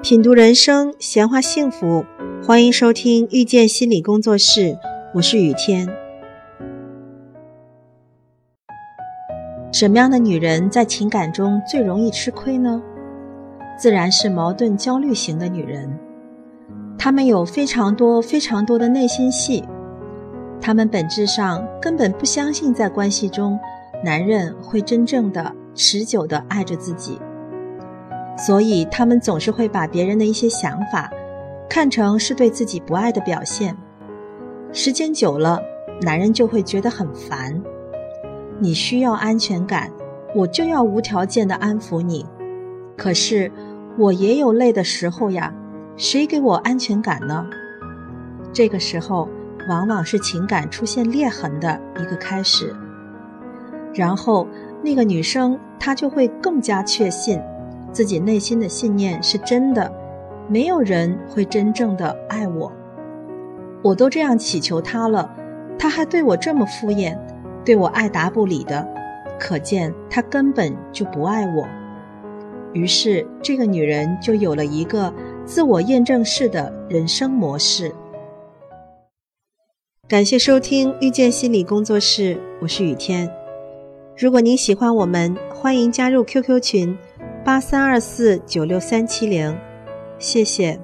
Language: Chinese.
品读人生，闲话幸福，欢迎收听遇见心理工作室，我是雨天。什么样的女人在情感中最容易吃亏呢？自然是矛盾焦虑型的女人。她们有非常多、非常多的内心戏，她们本质上根本不相信在关系中，男人会真正的、持久的爱着自己。所以，他们总是会把别人的一些想法看成是对自己不爱的表现。时间久了，男人就会觉得很烦。你需要安全感，我就要无条件的安抚你。可是，我也有累的时候呀，谁给我安全感呢？这个时候，往往是情感出现裂痕的一个开始。然后，那个女生她就会更加确信。自己内心的信念是真的，没有人会真正的爱我。我都这样祈求他了，他还对我这么敷衍，对我爱答不理的，可见他根本就不爱我。于是，这个女人就有了一个自我验证式的人生模式。感谢收听遇见心理工作室，我是雨天。如果您喜欢我们，欢迎加入 QQ 群。八三二四九六三七零，谢谢。